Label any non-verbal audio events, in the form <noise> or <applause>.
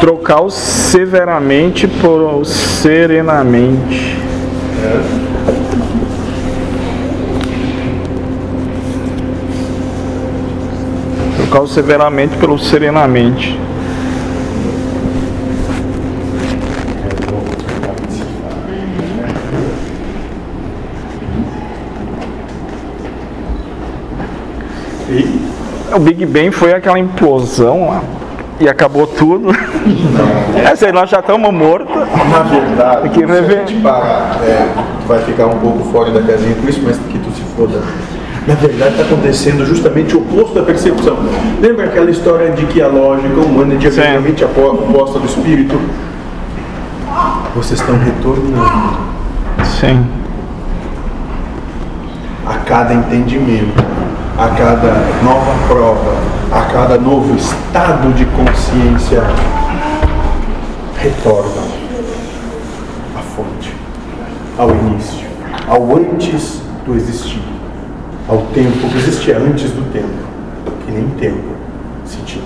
trocar o severamente por o serenamente. Trocar o severamente pelo serenamente. E O Big Bang foi aquela implosão lá e acabou tudo. <laughs> É, sei, nós já estamos mortos. Na verdade, que se a rever. gente parar, é, tu vai ficar um pouco fora da casinha com isso, mas que tu se foda. Na verdade, está acontecendo justamente o oposto da percepção. Lembra aquela história de que a lógica humana é diametralmente oposta do espírito? Vocês estão retornando Sim. a cada entendimento, a cada nova prova, a cada novo estado de consciência. Retornam à fonte, ao início, ao antes do existir, ao tempo que existia antes do tempo, que nem tempo se tinha.